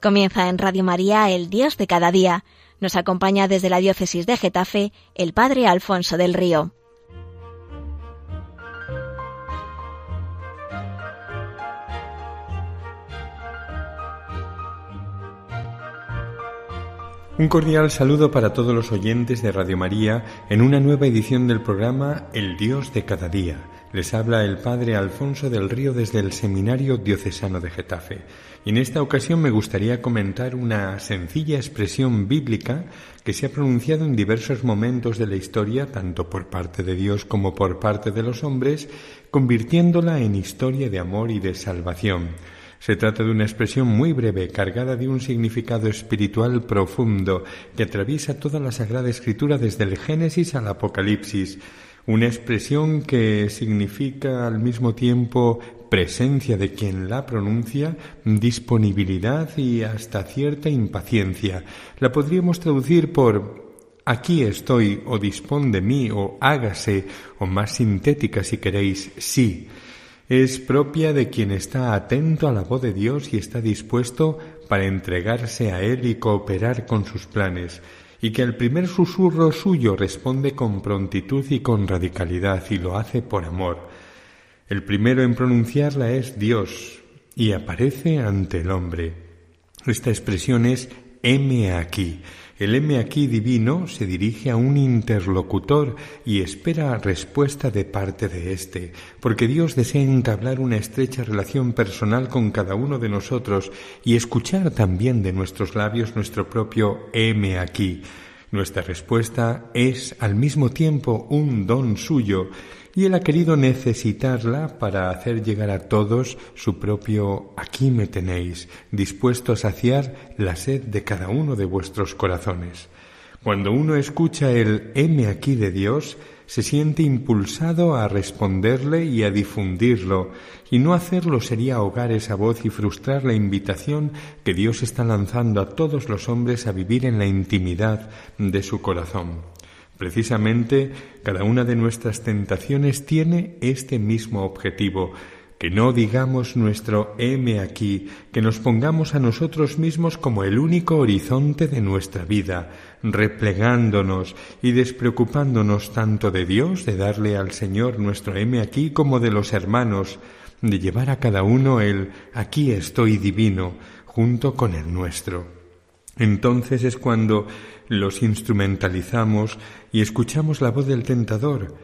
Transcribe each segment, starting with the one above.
Comienza en Radio María El Dios de cada día. Nos acompaña desde la diócesis de Getafe el Padre Alfonso del Río. Un cordial saludo para todos los oyentes de Radio María en una nueva edición del programa El Dios de cada día. Les habla el Padre Alfonso del Río desde el Seminario Diocesano de Getafe. Y en esta ocasión me gustaría comentar una sencilla expresión bíblica que se ha pronunciado en diversos momentos de la historia, tanto por parte de Dios como por parte de los hombres, convirtiéndola en historia de amor y de salvación. Se trata de una expresión muy breve, cargada de un significado espiritual profundo, que atraviesa toda la Sagrada Escritura desde el Génesis al Apocalipsis. Una expresión que significa al mismo tiempo presencia de quien la pronuncia, disponibilidad y hasta cierta impaciencia. La podríamos traducir por aquí estoy o dispón de mí o hágase o más sintética si queréis, sí es propia de quien está atento a la voz de Dios y está dispuesto para entregarse a Él y cooperar con sus planes, y que al primer susurro suyo responde con prontitud y con radicalidad y lo hace por amor. El primero en pronunciarla es Dios y aparece ante el hombre. Esta expresión es heme aquí, el M aquí divino se dirige a un interlocutor y espera respuesta de parte de éste, porque Dios desea entablar una estrecha relación personal con cada uno de nosotros y escuchar también de nuestros labios nuestro propio M aquí. Nuestra respuesta es al mismo tiempo un don suyo y Él ha querido necesitarla para hacer llegar a todos su propio aquí me tenéis, dispuesto a saciar la sed de cada uno de vuestros corazones. Cuando uno escucha el heme aquí de Dios, se siente impulsado a responderle y a difundirlo, y no hacerlo sería ahogar esa voz y frustrar la invitación que Dios está lanzando a todos los hombres a vivir en la intimidad de su corazón. Precisamente cada una de nuestras tentaciones tiene este mismo objetivo, que no digamos nuestro heme aquí, que nos pongamos a nosotros mismos como el único horizonte de nuestra vida, replegándonos y despreocupándonos tanto de Dios, de darle al Señor nuestro heme aquí, como de los hermanos, de llevar a cada uno el aquí estoy divino, junto con el nuestro. Entonces es cuando los instrumentalizamos y escuchamos la voz del tentador,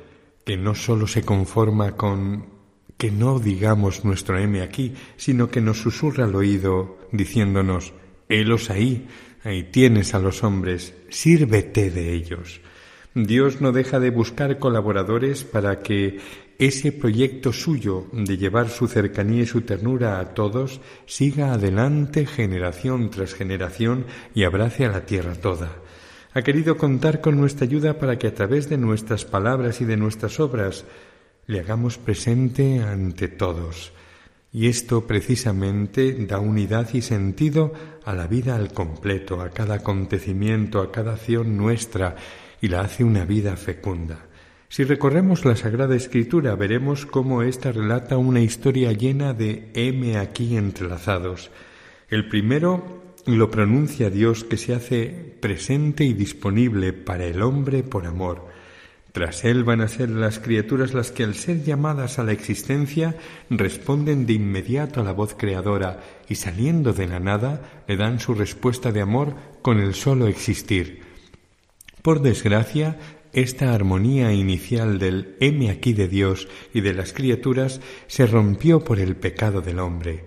que no sólo se conforma con que no digamos nuestro M aquí, sino que nos susurra al oído diciéndonos, helos ahí, ahí tienes a los hombres, sírvete de ellos. Dios no deja de buscar colaboradores para que ese proyecto suyo de llevar su cercanía y su ternura a todos siga adelante generación tras generación y abrace a la tierra toda. Ha querido contar con nuestra ayuda para que a través de nuestras palabras y de nuestras obras le hagamos presente ante todos. Y esto precisamente da unidad y sentido a la vida al completo, a cada acontecimiento, a cada acción nuestra, y la hace una vida fecunda. Si recorremos la Sagrada Escritura veremos cómo ésta relata una historia llena de M aquí entrelazados. El primero lo pronuncia Dios que se hace presente y disponible para el hombre por amor. Tras él van a ser las criaturas las que al ser llamadas a la existencia responden de inmediato a la voz creadora y saliendo de la nada le dan su respuesta de amor con el solo existir. Por desgracia, esta armonía inicial del heme aquí de Dios y de las criaturas se rompió por el pecado del hombre.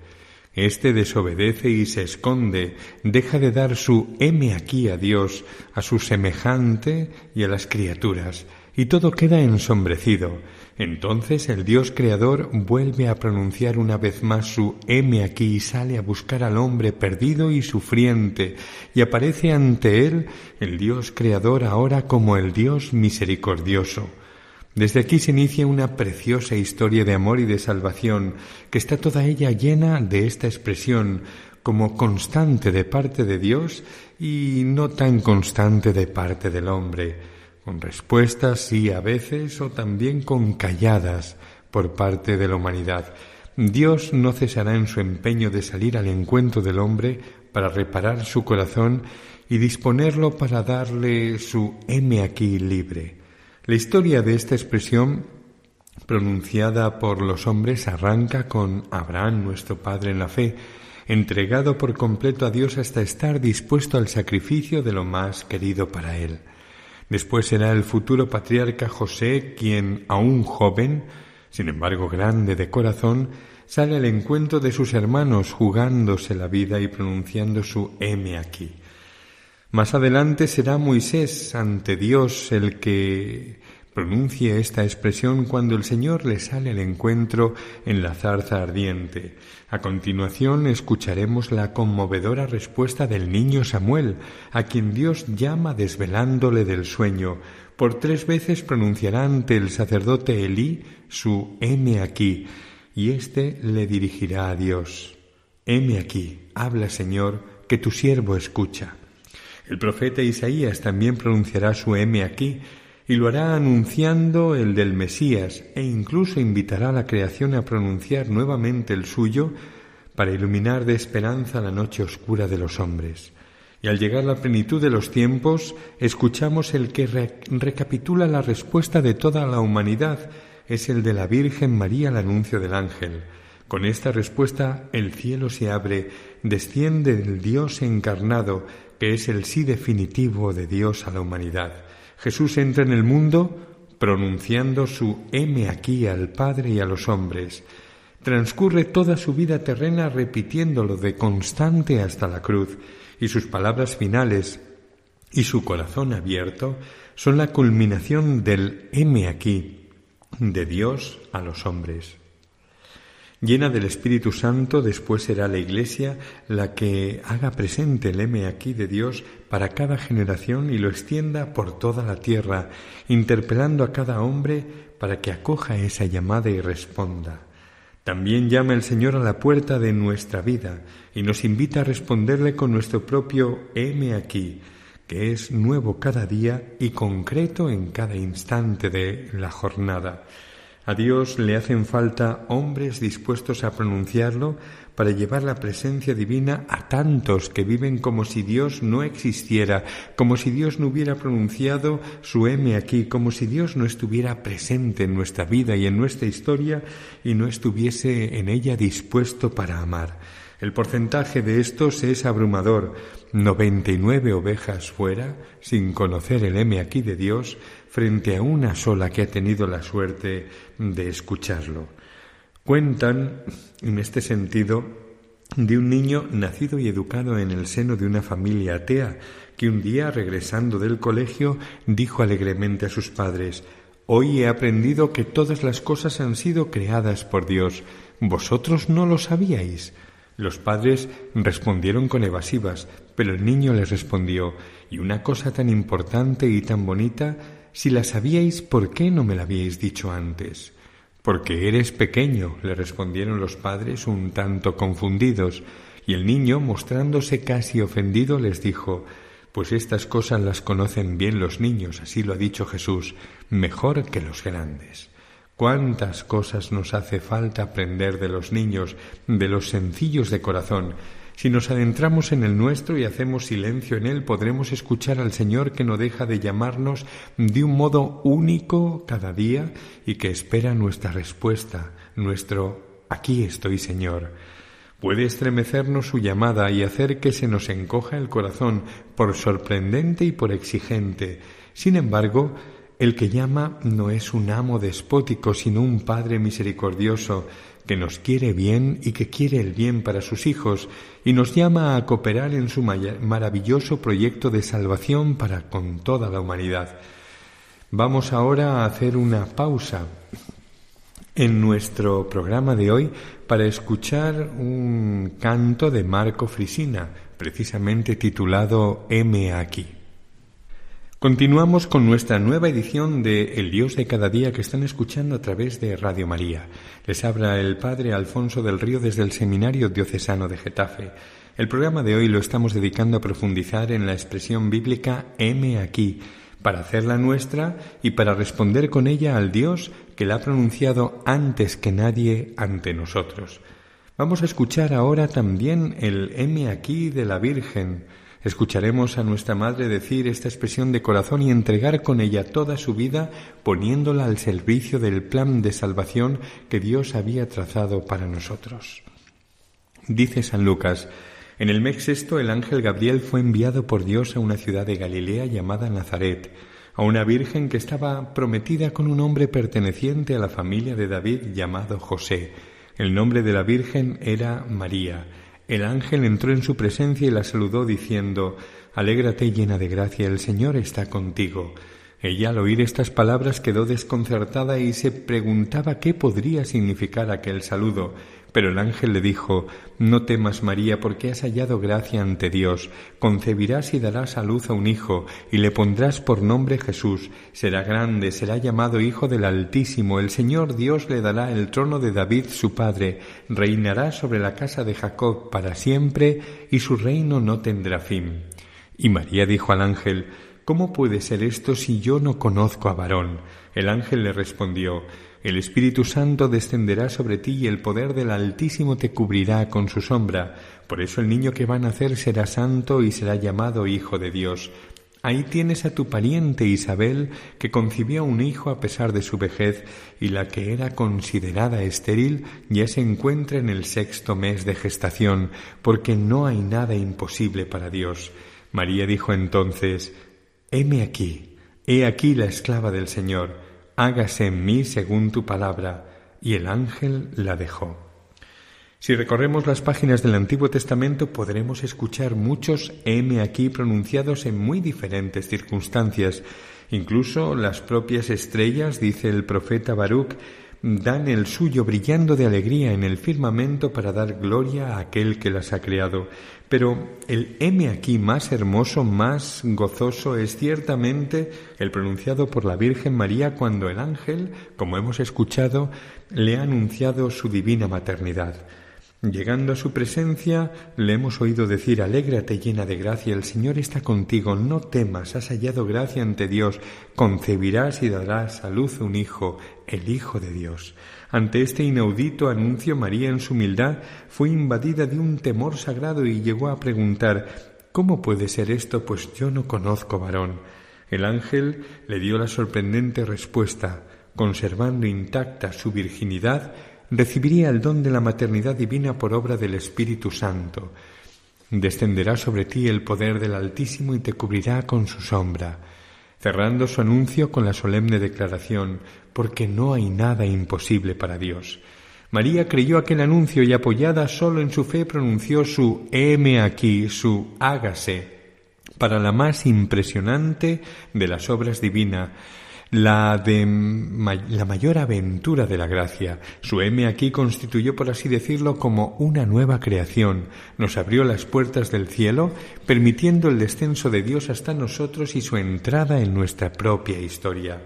Este desobedece y se esconde, deja de dar su heme aquí a Dios, a su semejante y a las criaturas, y todo queda ensombrecido. Entonces el Dios creador vuelve a pronunciar una vez más su heme aquí y sale a buscar al hombre perdido y sufriente, y aparece ante él el Dios creador ahora como el Dios misericordioso. Desde aquí se inicia una preciosa historia de amor y de salvación, que está toda ella llena de esta expresión como constante de parte de Dios y no tan constante de parte del hombre con respuestas sí a veces o también con calladas por parte de la humanidad. Dios no cesará en su empeño de salir al encuentro del hombre para reparar su corazón y disponerlo para darle su M aquí libre. La historia de esta expresión pronunciada por los hombres arranca con Abraham, nuestro Padre en la fe, entregado por completo a Dios hasta estar dispuesto al sacrificio de lo más querido para él. Después será el futuro patriarca José quien, aún joven, sin embargo grande de corazón, sale al encuentro de sus hermanos jugándose la vida y pronunciando su M aquí. Más adelante será Moisés ante Dios el que pronuncie esta expresión cuando el Señor le sale al encuentro en la zarza ardiente. A continuación escucharemos la conmovedora respuesta del niño Samuel, a quien Dios llama desvelándole del sueño. Por tres veces pronunciará ante el sacerdote Elí su heme aquí, y éste le dirigirá a Dios. Heme aquí, habla Señor, que tu siervo escucha. El profeta Isaías también pronunciará su heme aquí, y lo hará anunciando el del Mesías e incluso invitará a la creación a pronunciar nuevamente el suyo para iluminar de esperanza la noche oscura de los hombres. Y al llegar la plenitud de los tiempos, escuchamos el que recapitula la respuesta de toda la humanidad, es el de la Virgen María al anuncio del ángel. Con esta respuesta el cielo se abre, desciende el Dios encarnado, que es el sí definitivo de Dios a la humanidad. Jesús entra en el mundo pronunciando su M aquí al Padre y a los hombres. Transcurre toda su vida terrena repitiéndolo de constante hasta la cruz, y sus palabras finales y su corazón abierto son la culminación del M aquí de Dios a los hombres. Llena del Espíritu Santo, después será la Iglesia la que haga presente el M aquí de Dios para cada generación y lo extienda por toda la tierra, interpelando a cada hombre para que acoja esa llamada y responda. También llama el Señor a la puerta de nuestra vida y nos invita a responderle con nuestro propio M aquí, que es nuevo cada día y concreto en cada instante de la jornada. A Dios le hacen falta hombres dispuestos a pronunciarlo para llevar la presencia divina a tantos que viven como si Dios no existiera, como si Dios no hubiera pronunciado su M aquí, como si Dios no estuviera presente en nuestra vida y en nuestra historia y no estuviese en ella dispuesto para amar. El porcentaje de estos es abrumador. 99 ovejas fuera, sin conocer el M aquí de Dios, frente a una sola que ha tenido la suerte de escucharlo. Cuentan, en este sentido, de un niño nacido y educado en el seno de una familia atea, que un día, regresando del colegio, dijo alegremente a sus padres Hoy he aprendido que todas las cosas han sido creadas por Dios. ¿Vosotros no lo sabíais? Los padres respondieron con evasivas, pero el niño les respondió Y una cosa tan importante y tan bonita si la sabíais, ¿por qué no me la habíais dicho antes? Porque eres pequeño, le respondieron los padres un tanto confundidos, y el niño, mostrándose casi ofendido, les dijo Pues estas cosas las conocen bien los niños, así lo ha dicho Jesús, mejor que los grandes. Cuántas cosas nos hace falta aprender de los niños, de los sencillos de corazón, si nos adentramos en el nuestro y hacemos silencio en él, podremos escuchar al Señor que no deja de llamarnos de un modo único cada día y que espera nuestra respuesta, nuestro aquí estoy Señor. Puede estremecernos su llamada y hacer que se nos encoja el corazón por sorprendente y por exigente. Sin embargo, el que llama no es un amo despótico, sino un Padre misericordioso que nos quiere bien y que quiere el bien para sus hijos y nos llama a cooperar en su maravilloso proyecto de salvación para con toda la humanidad. Vamos ahora a hacer una pausa en nuestro programa de hoy para escuchar un canto de Marco Frisina, precisamente titulado M aquí. Continuamos con nuestra nueva edición de El Dios de cada día que están escuchando a través de Radio María. Les habla el Padre Alfonso del Río desde el Seminario Diocesano de Getafe. El programa de hoy lo estamos dedicando a profundizar en la expresión bíblica M aquí, para hacerla nuestra y para responder con ella al Dios que la ha pronunciado antes que nadie ante nosotros. Vamos a escuchar ahora también el M aquí de la Virgen. Escucharemos a nuestra Madre decir esta expresión de corazón y entregar con ella toda su vida, poniéndola al servicio del plan de salvación que Dios había trazado para nosotros. Dice San Lucas, en el mes sexto el ángel Gabriel fue enviado por Dios a una ciudad de Galilea llamada Nazaret, a una virgen que estaba prometida con un hombre perteneciente a la familia de David llamado José. El nombre de la virgen era María. El ángel entró en su presencia y la saludó diciendo Alégrate llena de gracia, el Señor está contigo. Ella al oír estas palabras quedó desconcertada y se preguntaba qué podría significar aquel saludo. Pero el ángel le dijo, No temas, María, porque has hallado gracia ante Dios. Concebirás y darás a luz a un hijo, y le pondrás por nombre Jesús. Será grande, será llamado Hijo del Altísimo. El Señor Dios le dará el trono de David su padre. Reinará sobre la casa de Jacob para siempre, y su reino no tendrá fin. Y María dijo al ángel, ¿Cómo puede ser esto si yo no conozco a varón? El ángel le respondió, el Espíritu Santo descenderá sobre ti y el poder del Altísimo te cubrirá con su sombra. Por eso el niño que va a nacer será santo y será llamado Hijo de Dios. Ahí tienes a tu pariente Isabel, que concibió un hijo a pesar de su vejez, y la que era considerada estéril ya se encuentra en el sexto mes de gestación, porque no hay nada imposible para Dios. María dijo entonces, Heme aquí, he aquí la esclava del Señor hágase en mí según tu palabra. Y el ángel la dejó. Si recorremos las páginas del Antiguo Testamento podremos escuchar muchos M aquí pronunciados en muy diferentes circunstancias. Incluso las propias estrellas, dice el profeta Baruch, dan el suyo brillando de alegría en el firmamento para dar gloria a aquel que las ha creado. Pero el M aquí más hermoso, más gozoso es ciertamente el pronunciado por la Virgen María cuando el ángel, como hemos escuchado, le ha anunciado su divina maternidad. Llegando a su presencia, le hemos oído decir, Alégrate llena de gracia, el Señor está contigo, no temas, has hallado gracia ante Dios, concebirás y darás a luz un hijo, el Hijo de Dios. Ante este inaudito anuncio, María en su humildad fue invadida de un temor sagrado y llegó a preguntar, ¿Cómo puede ser esto? Pues yo no conozco varón. El ángel le dio la sorprendente respuesta, conservando intacta su virginidad, recibiría el don de la maternidad divina por obra del Espíritu Santo. Descenderá sobre ti el poder del Altísimo y te cubrirá con su sombra, cerrando su anuncio con la solemne declaración, porque no hay nada imposible para Dios. María creyó aquel anuncio y apoyada solo en su fe pronunció su heme aquí, su hágase, para la más impresionante de las obras divinas, la de la mayor aventura de la gracia. Su M aquí constituyó, por así decirlo, como una nueva creación. Nos abrió las puertas del cielo, permitiendo el descenso de Dios hasta nosotros y su entrada en nuestra propia historia.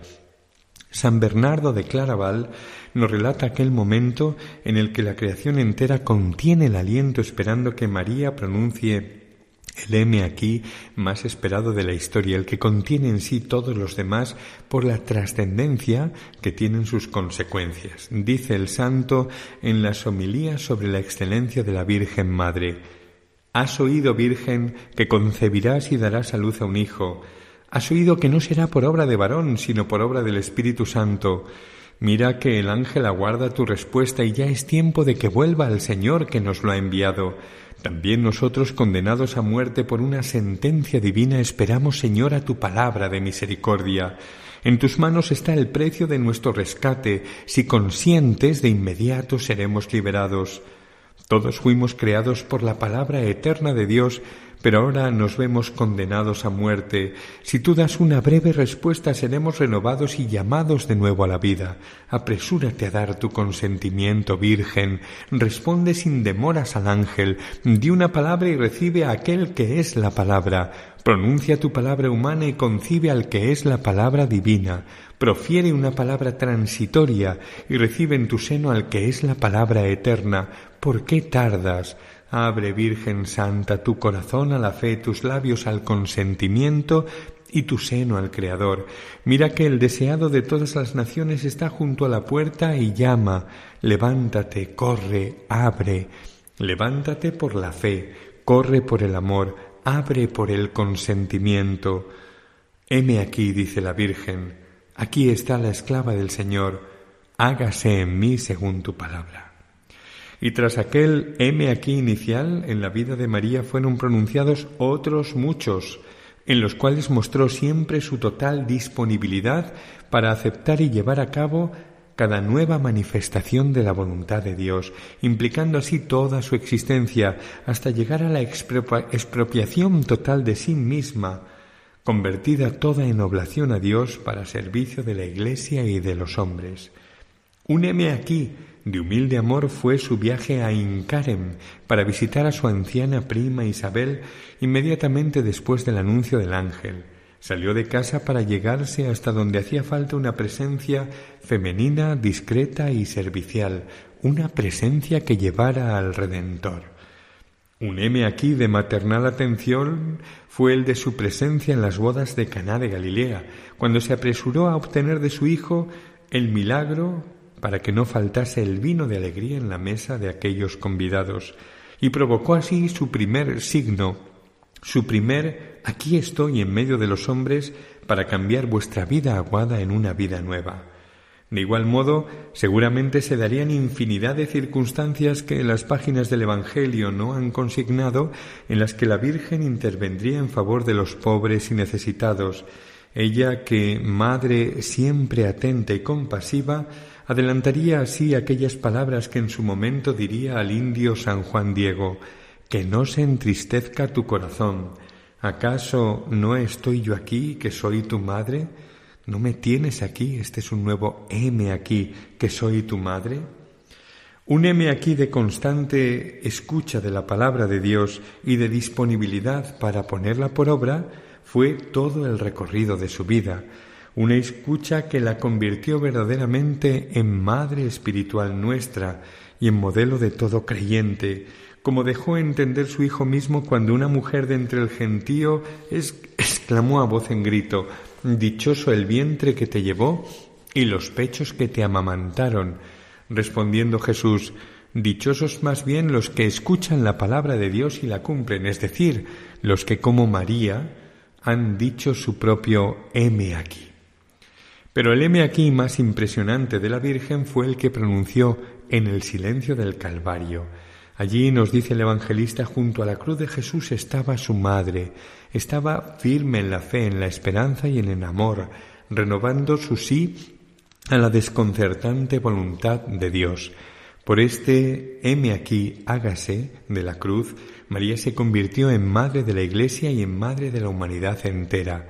San Bernardo de Claraval nos relata aquel momento en el que la creación entera contiene el aliento esperando que María pronuncie el M aquí más esperado de la historia, el que contiene en sí todos los demás por la trascendencia que tienen sus consecuencias. Dice el santo en las homilías sobre la excelencia de la Virgen Madre. Has oído, Virgen, que concebirás y darás a luz a un hijo. Has oído que no será por obra de varón, sino por obra del Espíritu Santo. Mira que el ángel aguarda tu respuesta y ya es tiempo de que vuelva al Señor que nos lo ha enviado. También nosotros, condenados a muerte por una sentencia divina, esperamos, Señor, a tu palabra de misericordia. En tus manos está el precio de nuestro rescate. Si consientes, de inmediato seremos liberados. Todos fuimos creados por la palabra eterna de Dios pero ahora nos vemos condenados a muerte. Si tú das una breve respuesta, seremos renovados y llamados de nuevo a la vida. Apresúrate a dar tu consentimiento, Virgen. Responde sin demoras al ángel. Di una palabra y recibe a aquel que es la palabra. Pronuncia tu palabra humana y concibe al que es la palabra divina. Profiere una palabra transitoria y recibe en tu seno al que es la palabra eterna. ¿Por qué tardas? Abre, Virgen Santa, tu corazón a la fe, tus labios al consentimiento, y tu seno al Creador. Mira que el deseado de todas las naciones está junto a la puerta y llama. Levántate, corre, abre. Levántate por la fe, corre por el amor, abre por el consentimiento. Heme aquí, dice la Virgen, aquí está la esclava del Señor, hágase en mí según tu palabra. Y tras aquel heme aquí inicial, en la vida de María fueron pronunciados otros muchos, en los cuales mostró siempre su total disponibilidad para aceptar y llevar a cabo cada nueva manifestación de la voluntad de Dios, implicando así toda su existencia hasta llegar a la expropiación total de sí misma, convertida toda en oblación a Dios para servicio de la Iglesia y de los hombres. Úneme aquí de humilde amor fue su viaje a Incarem para visitar a su anciana prima Isabel inmediatamente después del anuncio del ángel. Salió de casa para llegarse hasta donde hacía falta una presencia femenina, discreta y servicial, una presencia que llevara al Redentor. Un M aquí de maternal atención fue el de su presencia en las bodas de Caná de Galilea, cuando se apresuró a obtener de su hijo el milagro para que no faltase el vino de alegría en la mesa de aquellos convidados, y provocó así su primer signo, su primer aquí estoy en medio de los hombres para cambiar vuestra vida aguada en una vida nueva. De igual modo, seguramente se darían infinidad de circunstancias que las páginas del Evangelio no han consignado, en las que la Virgen intervendría en favor de los pobres y necesitados, ella que, madre siempre atenta y compasiva, adelantaría así aquellas palabras que en su momento diría al indio San Juan Diego, que no se entristezca tu corazón. ¿Acaso no estoy yo aquí, que soy tu madre? ¿No me tienes aquí? Este es un nuevo M aquí, que soy tu madre. Un M aquí de constante escucha de la palabra de Dios y de disponibilidad para ponerla por obra fue todo el recorrido de su vida, una escucha que la convirtió verdaderamente en madre espiritual nuestra y en modelo de todo creyente, como dejó entender su hijo mismo cuando una mujer de entre el gentío exclamó a voz en grito Dichoso el vientre que te llevó y los pechos que te amamantaron. Respondiendo Jesús Dichosos más bien los que escuchan la palabra de Dios y la cumplen, es decir, los que como María han dicho su propio heme aquí. Pero el heme aquí más impresionante de la Virgen fue el que pronunció en el silencio del Calvario. Allí nos dice el evangelista, junto a la cruz de Jesús estaba su madre, estaba firme en la fe, en la esperanza y en el amor, renovando su sí a la desconcertante voluntad de Dios. Por este heme aquí, hágase de la cruz, María se convirtió en madre de la Iglesia y en madre de la humanidad entera.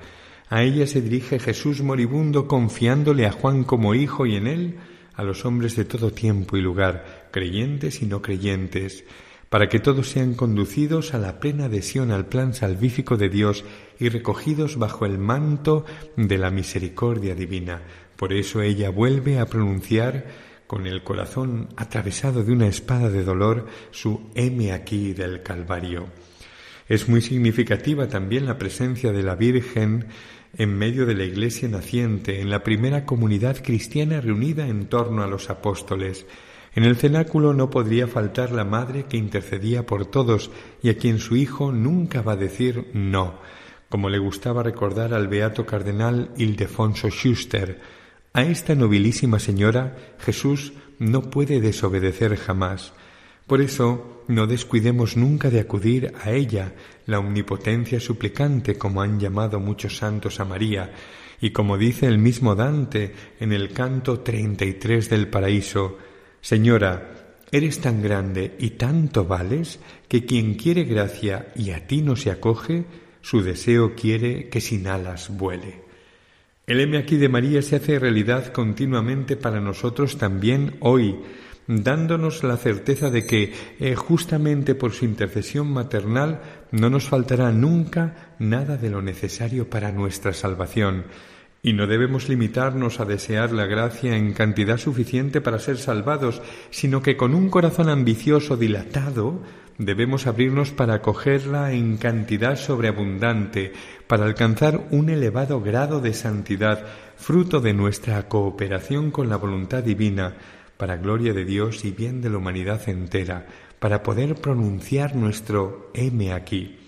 A ella se dirige Jesús moribundo confiándole a Juan como hijo y en él a los hombres de todo tiempo y lugar, creyentes y no creyentes, para que todos sean conducidos a la plena adhesión al plan salvífico de Dios y recogidos bajo el manto de la misericordia divina. Por eso ella vuelve a pronunciar con el corazón atravesado de una espada de dolor su heme aquí del Calvario. Es muy significativa también la presencia de la Virgen en medio de la Iglesia naciente, en la primera comunidad cristiana reunida en torno a los apóstoles. En el cenáculo no podría faltar la madre que intercedía por todos y a quien su hijo nunca va a decir no, como le gustaba recordar al beato cardenal Ildefonso Schuster. A esta nobilísima señora Jesús no puede desobedecer jamás. Por eso no descuidemos nunca de acudir a ella, la omnipotencia suplicante, como han llamado muchos santos a María, y como dice el mismo Dante en el canto treinta y tres del paraíso, Señora, eres tan grande y tanto vales que quien quiere gracia y a ti no se acoge, su deseo quiere que sin alas vuele. El M aquí de María se hace realidad continuamente para nosotros también hoy, dándonos la certeza de que eh, justamente por su intercesión maternal no nos faltará nunca nada de lo necesario para nuestra salvación. Y no debemos limitarnos a desear la gracia en cantidad suficiente para ser salvados, sino que con un corazón ambicioso dilatado debemos abrirnos para acogerla en cantidad sobreabundante, para alcanzar un elevado grado de santidad, fruto de nuestra cooperación con la voluntad divina, para gloria de Dios y bien de la humanidad entera, para poder pronunciar nuestro M aquí.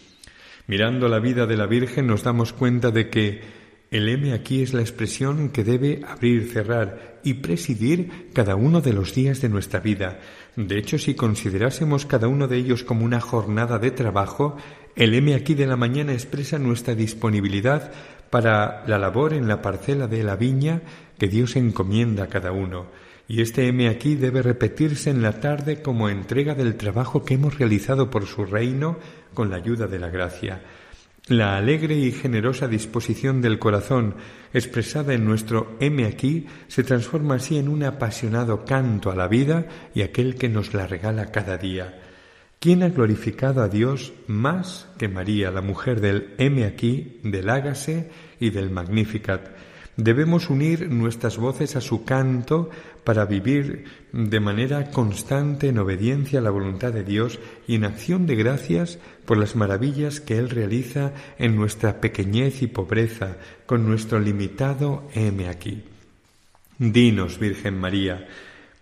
Mirando la vida de la Virgen nos damos cuenta de que el M aquí es la expresión que debe abrir, cerrar y presidir cada uno de los días de nuestra vida. De hecho, si considerásemos cada uno de ellos como una jornada de trabajo, el M aquí de la mañana expresa nuestra disponibilidad para la labor en la parcela de la viña que Dios encomienda a cada uno. Y este M aquí debe repetirse en la tarde como entrega del trabajo que hemos realizado por su reino con la ayuda de la gracia. La alegre y generosa disposición del corazón expresada en nuestro M aquí se transforma así en un apasionado canto a la vida y aquel que nos la regala cada día. ¿Quién ha glorificado a Dios más que María, la mujer del M aquí, del Hágase y del Magnificat? Debemos unir nuestras voces a su canto para vivir de manera constante en obediencia a la voluntad de Dios y en acción de gracias por las maravillas que Él realiza en nuestra pequeñez y pobreza, con nuestro limitado M aquí. Dinos, Virgen María,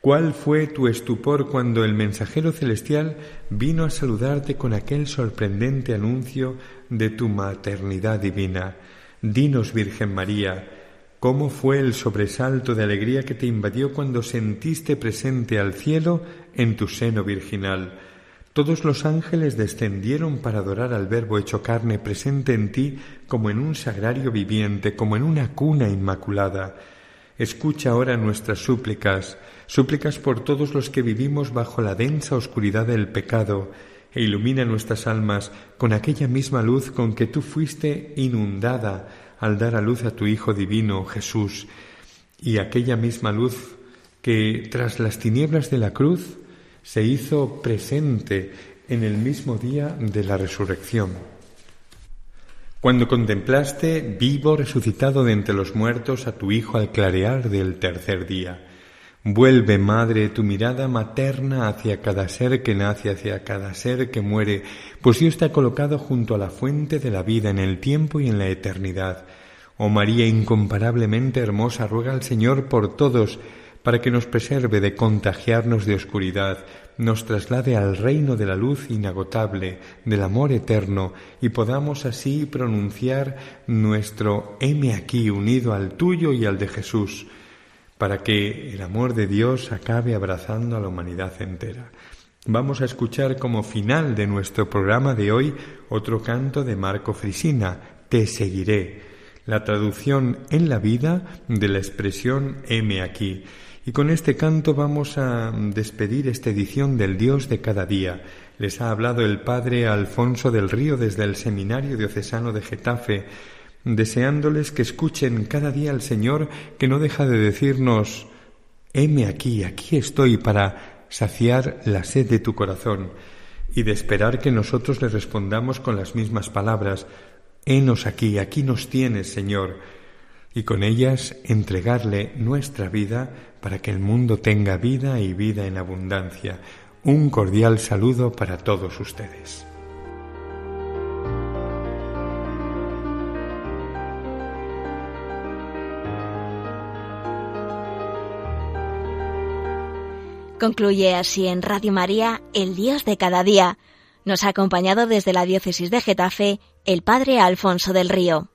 ¿cuál fue tu estupor cuando el mensajero celestial vino a saludarte con aquel sorprendente anuncio de tu maternidad divina? Dinos, Virgen María, ¿Cómo fue el sobresalto de alegría que te invadió cuando sentiste presente al cielo en tu seno virginal? Todos los ángeles descendieron para adorar al Verbo hecho carne presente en ti como en un sagrario viviente, como en una cuna inmaculada. Escucha ahora nuestras súplicas, súplicas por todos los que vivimos bajo la densa oscuridad del pecado, e ilumina nuestras almas con aquella misma luz con que tú fuiste inundada al dar a luz a tu Hijo Divino, Jesús, y aquella misma luz que tras las tinieblas de la cruz se hizo presente en el mismo día de la resurrección. Cuando contemplaste vivo resucitado de entre los muertos a tu Hijo al clarear del tercer día, Vuelve, Madre, tu mirada materna hacia cada ser que nace, hacia cada ser que muere, pues Dios está colocado junto a la fuente de la vida en el tiempo y en la eternidad. Oh María incomparablemente hermosa, ruega al Señor por todos, para que nos preserve de contagiarnos de oscuridad, nos traslade al reino de la luz inagotable, del amor eterno, y podamos así pronunciar nuestro M aquí unido al tuyo y al de Jesús para que el amor de Dios acabe abrazando a la humanidad entera. Vamos a escuchar como final de nuestro programa de hoy otro canto de Marco Frisina, Te seguiré, la traducción en la vida de la expresión M aquí. Y con este canto vamos a despedir esta edición del Dios de cada día. Les ha hablado el Padre Alfonso del Río desde el Seminario Diocesano de Getafe deseándoles que escuchen cada día al Señor que no deja de decirnos, heme aquí, aquí estoy para saciar la sed de tu corazón y de esperar que nosotros le respondamos con las mismas palabras, henos aquí, aquí nos tienes, Señor, y con ellas entregarle nuestra vida para que el mundo tenga vida y vida en abundancia. Un cordial saludo para todos ustedes. Concluye así en Radio María, el Dios de cada día. Nos ha acompañado desde la diócesis de Getafe el Padre Alfonso del Río.